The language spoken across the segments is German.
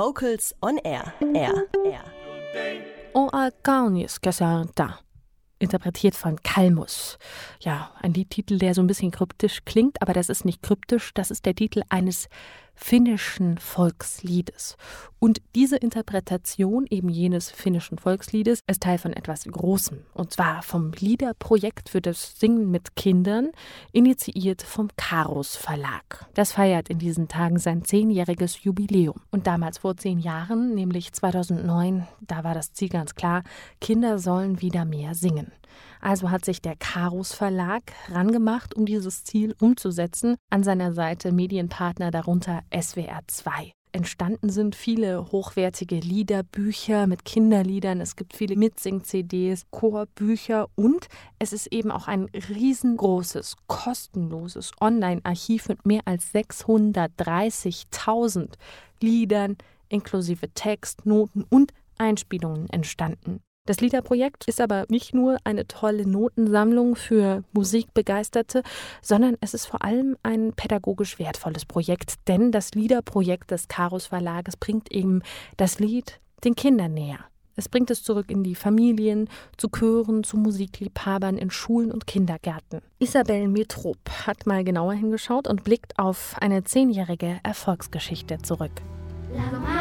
Vocals on Air. Air. Air. On a Garnies Cassanta. Interpretiert von Kalmus. Ja, ein Liedtitel, der so ein bisschen kryptisch klingt, aber das ist nicht kryptisch, das ist der Titel eines finnischen Volksliedes. Und diese Interpretation eben jenes finnischen Volksliedes ist Teil von etwas Großem. Und zwar vom Liederprojekt für das Singen mit Kindern, initiiert vom Karos Verlag. Das feiert in diesen Tagen sein zehnjähriges Jubiläum. Und damals vor zehn Jahren, nämlich 2009, da war das Ziel ganz klar, Kinder sollen wieder mehr singen. Also hat sich der Karus Verlag rangemacht, um dieses Ziel umzusetzen. An seiner Seite Medienpartner darunter SWR 2 entstanden sind viele hochwertige Liederbücher mit Kinderliedern. Es gibt viele Mitsing-CDs, Chorbücher und es ist eben auch ein riesengroßes, kostenloses Online-Archiv mit mehr als 630.000 Liedern inklusive Text, Noten und Einspielungen entstanden. Das Liederprojekt ist aber nicht nur eine tolle Notensammlung für Musikbegeisterte, sondern es ist vor allem ein pädagogisch wertvolles Projekt, denn das Liederprojekt des Karus Verlages bringt eben das Lied den Kindern näher. Es bringt es zurück in die Familien, zu Chören, zu Musikliebhabern in Schulen und Kindergärten. Isabel Metrop hat mal genauer hingeschaut und blickt auf eine zehnjährige Erfolgsgeschichte zurück. La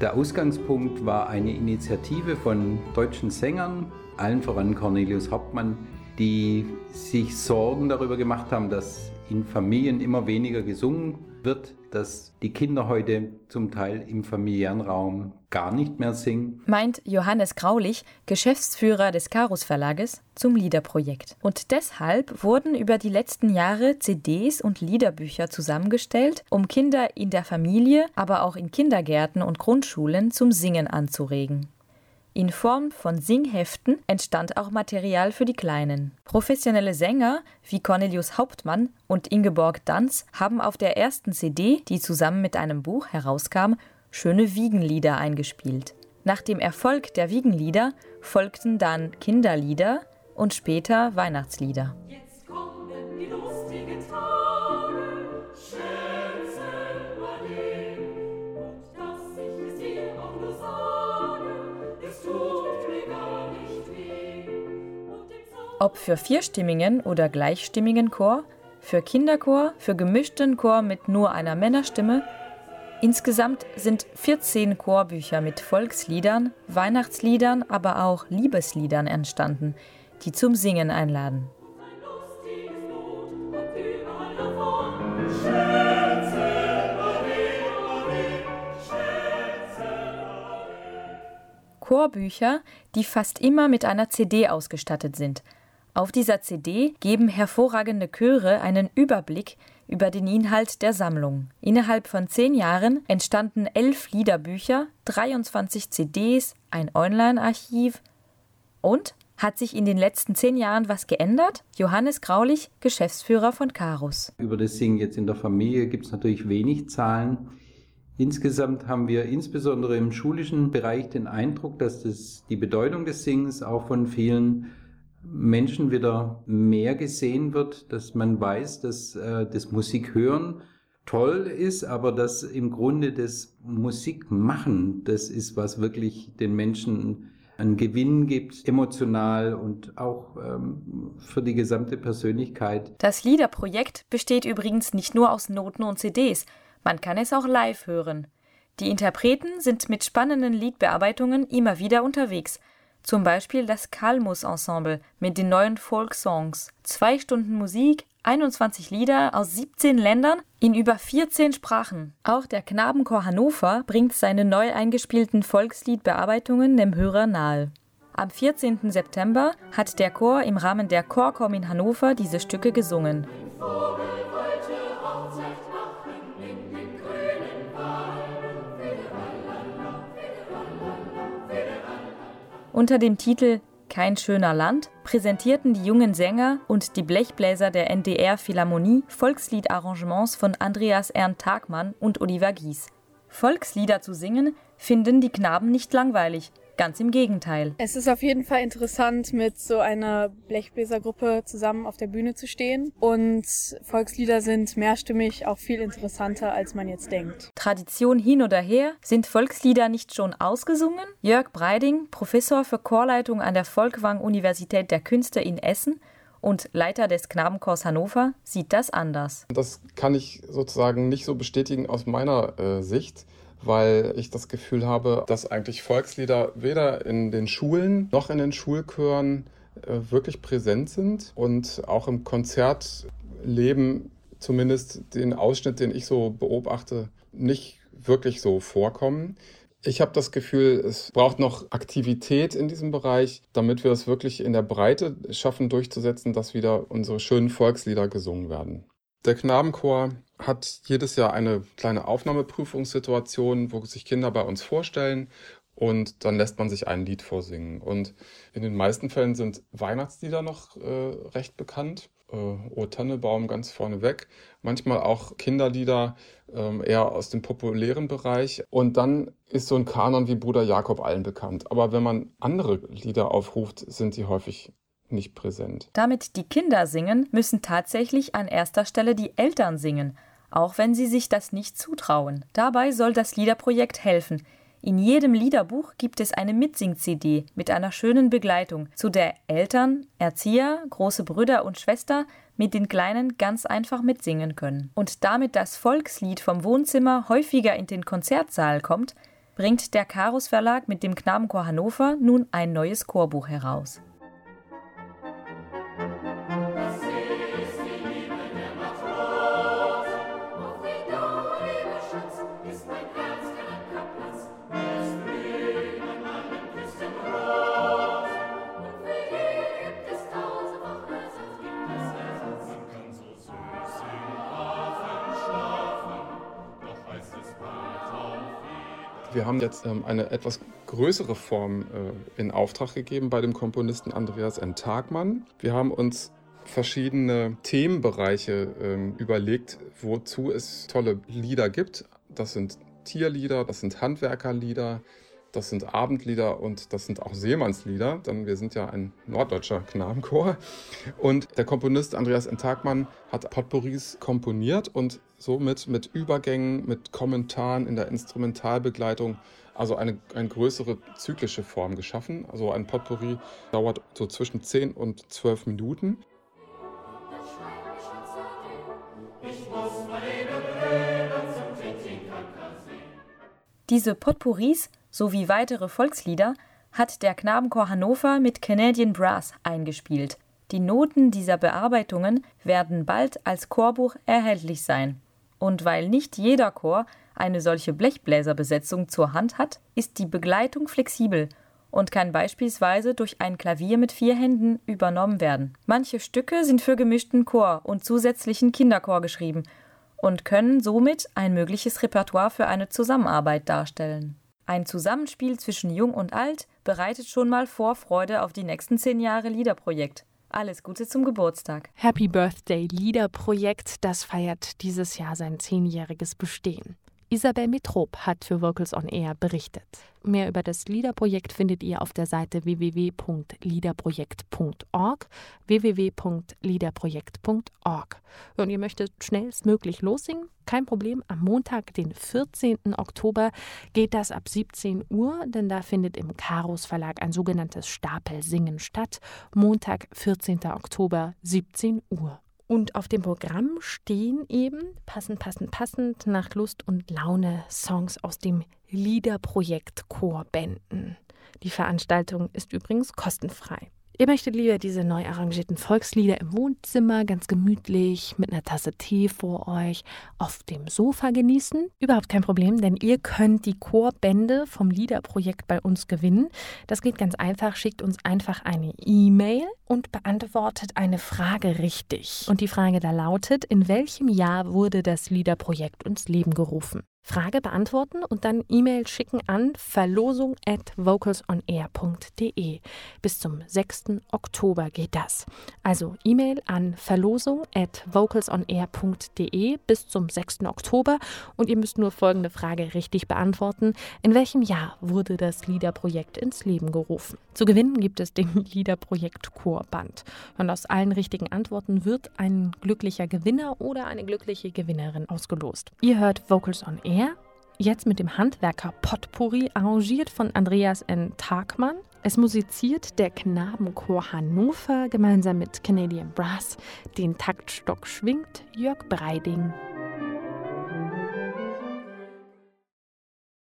Der Ausgangspunkt war eine Initiative von deutschen Sängern, allen voran Cornelius Hauptmann, die sich Sorgen darüber gemacht haben, dass in Familien immer weniger gesungen wird, dass die Kinder heute zum Teil im familiären Raum gar nicht mehr singen. Meint Johannes Graulich, Geschäftsführer des Karus Verlages, zum Liederprojekt. Und deshalb wurden über die letzten Jahre CDs und Liederbücher zusammengestellt, um Kinder in der Familie, aber auch in Kindergärten und Grundschulen zum Singen anzuregen. In Form von Singheften entstand auch Material für die Kleinen. Professionelle Sänger wie Cornelius Hauptmann und Ingeborg Danz haben auf der ersten CD, die zusammen mit einem Buch herauskam, schöne Wiegenlieder eingespielt. Nach dem Erfolg der Wiegenlieder folgten dann Kinderlieder und später Weihnachtslieder. Ob für vierstimmigen oder gleichstimmigen Chor, für Kinderchor, für gemischten Chor mit nur einer Männerstimme. Insgesamt sind 14 Chorbücher mit Volksliedern, Weihnachtsliedern, aber auch Liebesliedern entstanden, die zum Singen einladen. Chorbücher, die fast immer mit einer CD ausgestattet sind – auf dieser CD geben hervorragende Chöre einen Überblick über den Inhalt der Sammlung. Innerhalb von zehn Jahren entstanden elf Liederbücher, 23 CDs, ein Online-Archiv und hat sich in den letzten zehn Jahren was geändert? Johannes Graulich, Geschäftsführer von Karus. Über das Singen jetzt in der Familie gibt es natürlich wenig Zahlen. Insgesamt haben wir insbesondere im schulischen Bereich den Eindruck, dass das, die Bedeutung des Singens auch von vielen Menschen wieder mehr gesehen wird, dass man weiß, dass äh, das Musikhören toll ist, aber dass im Grunde das Musikmachen, das ist, was wirklich den Menschen einen Gewinn gibt, emotional und auch ähm, für die gesamte Persönlichkeit. Das Liederprojekt besteht übrigens nicht nur aus Noten und CDs, man kann es auch live hören. Die Interpreten sind mit spannenden Liedbearbeitungen immer wieder unterwegs – zum Beispiel das Kalmus-Ensemble mit den neuen Folk-Songs. Zwei Stunden Musik, 21 Lieder aus 17 Ländern in über 14 Sprachen. Auch der Knabenchor Hannover bringt seine neu eingespielten Volksliedbearbeitungen dem Hörer nahe. Am 14. September hat der Chor im Rahmen der Chorkom in Hannover diese Stücke gesungen. Unter dem Titel Kein schöner Land präsentierten die jungen Sänger und die Blechbläser der NDR Philharmonie Volksliedarrangements von Andreas Ernst Tagmann und Oliver Gies. Volkslieder zu singen, finden die Knaben nicht langweilig. Ganz im Gegenteil. Es ist auf jeden Fall interessant, mit so einer Blechbläsergruppe zusammen auf der Bühne zu stehen. Und Volkslieder sind mehrstimmig auch viel interessanter, als man jetzt denkt. Tradition hin oder her, sind Volkslieder nicht schon ausgesungen? Jörg Breiding, Professor für Chorleitung an der Volkwang Universität der Künste in Essen, und Leiter des Knabenchors Hannover sieht das anders. Das kann ich sozusagen nicht so bestätigen aus meiner äh, Sicht weil ich das Gefühl habe, dass eigentlich Volkslieder weder in den Schulen noch in den Schulchören äh, wirklich präsent sind und auch im Konzertleben zumindest den Ausschnitt, den ich so beobachte, nicht wirklich so vorkommen. Ich habe das Gefühl, es braucht noch Aktivität in diesem Bereich, damit wir es wirklich in der Breite schaffen durchzusetzen, dass wieder unsere schönen Volkslieder gesungen werden. Der Knabenchor hat jedes Jahr eine kleine Aufnahmeprüfungssituation, wo sich Kinder bei uns vorstellen und dann lässt man sich ein Lied vorsingen. Und in den meisten Fällen sind Weihnachtslieder noch äh, recht bekannt. Äh, O Tannebaum ganz vorne weg. Manchmal auch Kinderlieder äh, eher aus dem populären Bereich. Und dann ist so ein Kanon wie Bruder Jakob allen bekannt. Aber wenn man andere Lieder aufruft, sind sie häufig nicht präsent. Damit die Kinder singen, müssen tatsächlich an erster Stelle die Eltern singen, auch wenn sie sich das nicht zutrauen. Dabei soll das Liederprojekt helfen. In jedem Liederbuch gibt es eine Mitsing-CD mit einer schönen Begleitung, zu der Eltern, Erzieher, große Brüder und Schwester mit den Kleinen ganz einfach mitsingen können. Und damit das Volkslied vom Wohnzimmer häufiger in den Konzertsaal kommt, bringt der Karus Verlag mit dem Knabenchor Hannover nun ein neues Chorbuch heraus. Wir haben jetzt ähm, eine etwas größere Form äh, in Auftrag gegeben bei dem Komponisten Andreas N. Tagmann. Wir haben uns verschiedene Themenbereiche ähm, überlegt, wozu es tolle Lieder gibt. Das sind Tierlieder, das sind Handwerkerlieder, das sind Abendlieder und das sind auch Seemannslieder, denn wir sind ja ein norddeutscher Knabenchor. Und der Komponist Andreas N. Tagmann hat Potpourris komponiert und somit mit Übergängen, mit Kommentaren in der Instrumentalbegleitung, also eine, eine größere zyklische Form geschaffen. Also ein Potpourri dauert so zwischen 10 und 12 Minuten. Diese Potpourris sowie weitere Volkslieder hat der Knabenchor Hannover mit Canadian Brass eingespielt. Die Noten dieser Bearbeitungen werden bald als Chorbuch erhältlich sein. Und weil nicht jeder Chor eine solche Blechbläserbesetzung zur Hand hat, ist die Begleitung flexibel und kann beispielsweise durch ein Klavier mit vier Händen übernommen werden. Manche Stücke sind für gemischten Chor und zusätzlichen Kinderchor geschrieben und können somit ein mögliches Repertoire für eine Zusammenarbeit darstellen. Ein Zusammenspiel zwischen Jung und Alt bereitet schon mal Vorfreude auf die nächsten zehn Jahre Liederprojekt. Alles Gute zum Geburtstag. Happy Birthday Liederprojekt, das feiert dieses Jahr sein zehnjähriges Bestehen. Isabel Mitrop hat für Vocals on Air berichtet. Mehr über das LIDA-Projekt findet ihr auf der Seite www.liederprojekt.org www.liederprojekt.org. Und ihr möchtet schnellstmöglich lossingen? Kein Problem, am Montag, den 14. Oktober, geht das ab 17 Uhr, denn da findet im Karos Verlag ein sogenanntes Stapelsingen statt. Montag, 14. Oktober, 17 Uhr. Und auf dem Programm stehen eben, passend, passend, passend, nach Lust und Laune, Songs aus dem Liederprojekt Chorbänden. Die Veranstaltung ist übrigens kostenfrei. Ihr möchtet lieber diese neu arrangierten Volkslieder im Wohnzimmer ganz gemütlich mit einer Tasse Tee vor euch auf dem Sofa genießen? Überhaupt kein Problem, denn ihr könnt die Chorbände vom Liederprojekt bei uns gewinnen. Das geht ganz einfach. Schickt uns einfach eine E-Mail und beantwortet eine Frage richtig. Und die Frage da lautet: In welchem Jahr wurde das Liederprojekt ins Leben gerufen? Frage beantworten und dann E-Mail schicken an verlosung at vocalsonair.de. Bis zum 6. Oktober geht das. Also E-Mail an verlosung at vocalsonair.de bis zum 6. Oktober und ihr müsst nur folgende Frage richtig beantworten. In welchem Jahr wurde das Liederprojekt ins Leben gerufen? Zu gewinnen gibt es den Liederprojekt Chorband. Und aus allen richtigen Antworten wird ein glücklicher Gewinner oder eine glückliche Gewinnerin ausgelost. Ihr hört Vocals on Air Jetzt mit dem Handwerker Potpourri, arrangiert von Andreas N. Tagmann. Es musiziert der Knabenchor Hannover gemeinsam mit Canadian Brass. Den Taktstock schwingt Jörg Breiding.